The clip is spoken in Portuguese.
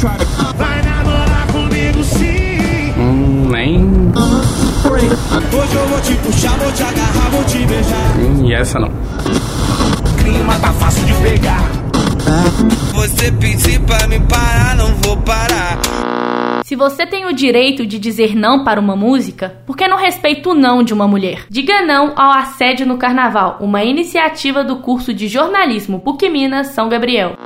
Vai namorar comigo sim. Hum, nem. Hoje eu vou te puxar, vou te agarrar, vou te beijar. Hum, e essa não. Clima tá fácil de pegar. Você pedir pra me parar, não vou parar. Se você tem o direito de dizer não para uma música, por que não respeita o não de uma mulher? Diga não ao assédio no carnaval, uma iniciativa do curso de jornalismo PUC Minas São Gabriel.